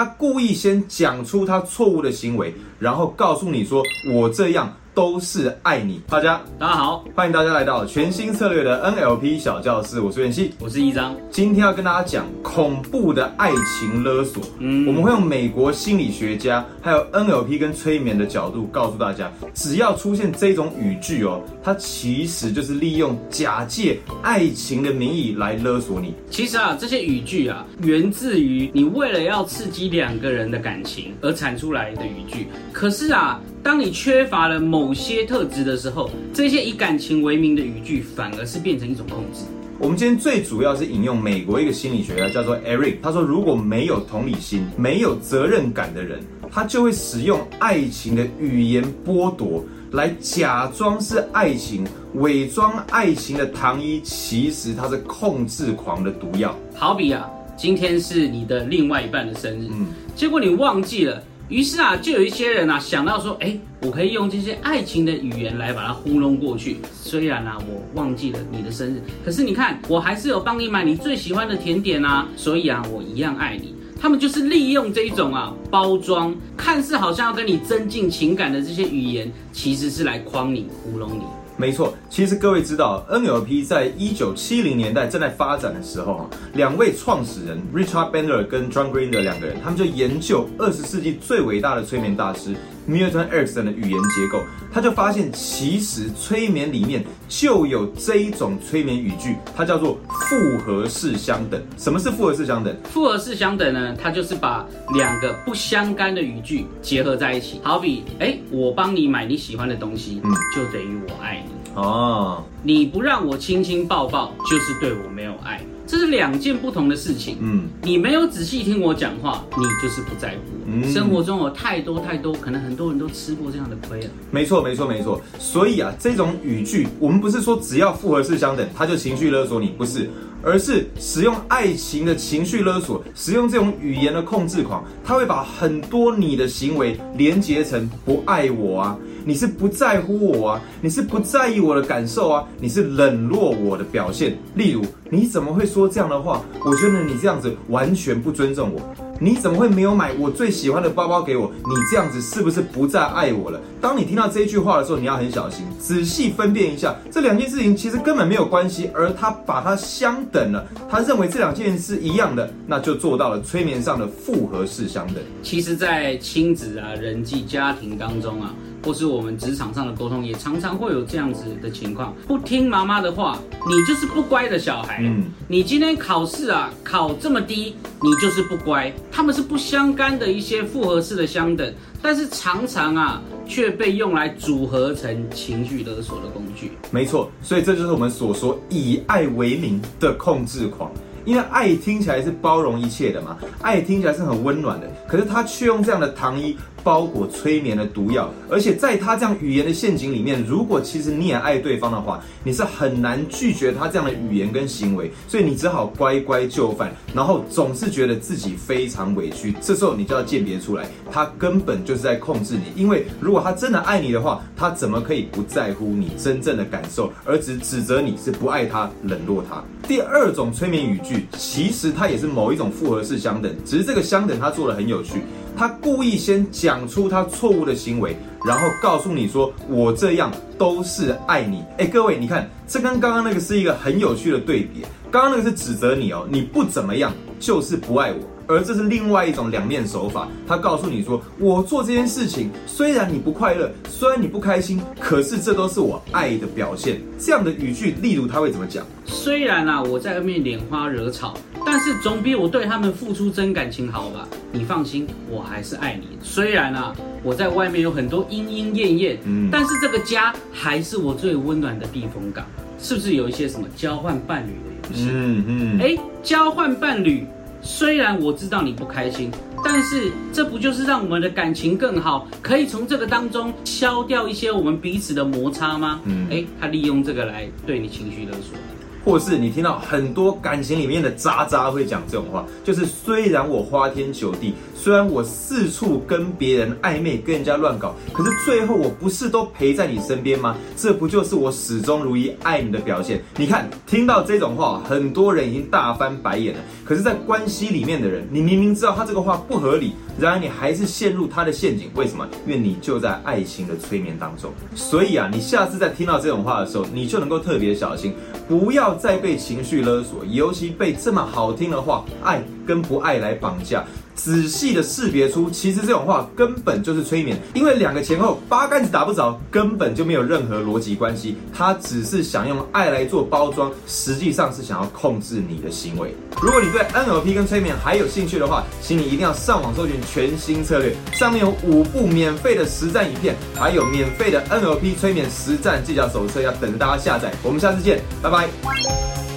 他故意先讲出他错误的行为，然后告诉你说我这样。都是爱你，大家大家好，欢迎大家来到全新策略的 NLP 小教室，我是袁熙，我是一张，今天要跟大家讲恐怖的爱情勒索。嗯，我们会用美国心理学家还有 NLP 跟催眠的角度告诉大家，只要出现这种语句哦，它其实就是利用假借爱情的名义来勒索你。其实啊，这些语句啊，源自于你为了要刺激两个人的感情而产出来的语句。可是啊。当你缺乏了某些特质的时候，这些以感情为名的语句反而是变成一种控制。我们今天最主要是引用美国一个心理学家叫做 Eric，他说如果没有同理心、没有责任感的人，他就会使用爱情的语言剥夺，来假装是爱情，伪装爱情的糖衣，其实他是控制狂的毒药。好比啊，今天是你的另外一半的生日，嗯，结果你忘记了。于是啊，就有一些人啊想到说，哎，我可以用这些爱情的语言来把它糊弄过去。虽然啊，我忘记了你的生日，可是你看，我还是有帮你买你最喜欢的甜点啊，所以啊，我一样爱你。他们就是利用这一种啊包装，看似好像要跟你增进情感的这些语言，其实是来诓你、糊弄你。没错，其实各位知道，NLP 在一九七零年代正在发展的时候，哈，两位创始人 Richard Bandler 跟 John Grinder 两个人，他们就研究二十世纪最伟大的催眠大师 Milton Erickson 的语言结构，他就发现，其实催眠里面就有这一种催眠语句，它叫做复合式相等。什么是复合式相等？复合式相等呢？它就是把两个不相干的语句结合在一起，好比，哎，我帮你买你喜欢的东西，嗯，就等于我爱你。哦，你不让我亲亲抱抱，就是对我没有爱，这是两件不同的事情。嗯，你没有仔细听我讲话，你就是不在乎。生活中有太多太多，可能很多人都吃过这样的亏啊。没错，没错，没错。所以啊，这种语句，我们不是说只要复合式相等，他就情绪勒索你，不是，而是使用爱情的情绪勒索，使用这种语言的控制狂，他会把很多你的行为连结成不爱我啊。你是不在乎我啊？你是不在意我的感受啊？你是冷落我的表现。例如，你怎么会说说这样的话？我觉得你这样子完全不尊重我。你怎么会没有买我最喜欢的包包给我？你这样子是不是不再爱我了？当你听到这句话的时候，你要很小心，仔细分辨一下这两件事情其实根本没有关系，而他把它相等了，他认为这两件是一样的，那就做到了催眠上的复合式相等。其实，在亲子啊、人际家庭当中啊。或是我们职场上的沟通，也常常会有这样子的情况：不听妈妈的话，你就是不乖的小孩。嗯，你今天考试啊考这么低，你就是不乖。他们是不相干的一些复合式的相等，但是常常啊却被用来组合成情绪勒索的工具。没错，所以这就是我们所说以爱为名的控制狂。因为爱听起来是包容一切的嘛，爱听起来是很温暖的，可是他却用这样的糖衣。包裹催眠的毒药，而且在他这样语言的陷阱里面，如果其实你也爱对方的话，你是很难拒绝他这样的语言跟行为，所以你只好乖乖就范，然后总是觉得自己非常委屈。这时候你就要鉴别出来，他根本就是在控制你。因为如果他真的爱你的话，他怎么可以不在乎你真正的感受，而只指责你是不爱他、冷落他？第二种催眠语句，其实它也是某一种复合式相等，只是这个相等它做的很有趣。它故意先讲出它错误的行为，然后告诉你说：“我这样都是爱你。”哎，各位，你看，这跟刚刚那个是一个很有趣的对比。刚刚那个是指责你哦，你不怎么样就是不爱我。而这是另外一种两面手法，他告诉你说，我做这件事情虽然你不快乐，虽然你不开心，可是这都是我爱的表现。这样的语句，例如他会怎么讲？虽然啊，我在外面拈花惹草，但是总比我对他们付出真感情好吧？你放心，我还是爱你。虽然啊，我在外面有很多莺莺燕燕，嗯，但是这个家还是我最温暖的避风港。是不是有一些什么交换伴侣的游戏？嗯嗯，哎，交换伴侣。虽然我知道你不开心，但是这不就是让我们的感情更好，可以从这个当中消掉一些我们彼此的摩擦吗？嗯，哎，他利用这个来对你情绪勒索。或是你听到很多感情里面的渣渣会讲这种话，就是虽然我花天酒地，虽然我四处跟别人暧昧，跟人家乱搞，可是最后我不是都陪在你身边吗？这不就是我始终如一爱你的表现？你看，听到这种话，很多人已经大翻白眼了。可是，在关系里面的人，你明明知道他这个话不合理，然而你还是陷入他的陷阱，为什么？因为你就在爱情的催眠当中。所以啊，你下次在听到这种话的时候，你就能够特别小心，不要要再被情绪勒索，尤其被这么好听的话，爱跟不爱来绑架。仔细的识别出，其实这种话根本就是催眠，因为两个前后八竿子打不着，根本就没有任何逻辑关系。他只是想用爱来做包装，实际上是想要控制你的行为。如果你对 NLP 跟催眠还有兴趣的话，请你一定要上网搜寻全新策略，上面有五部免费的实战影片，还有免费的 NLP 催眠实战技巧手册，要等着大家下载。我们下次见，拜拜。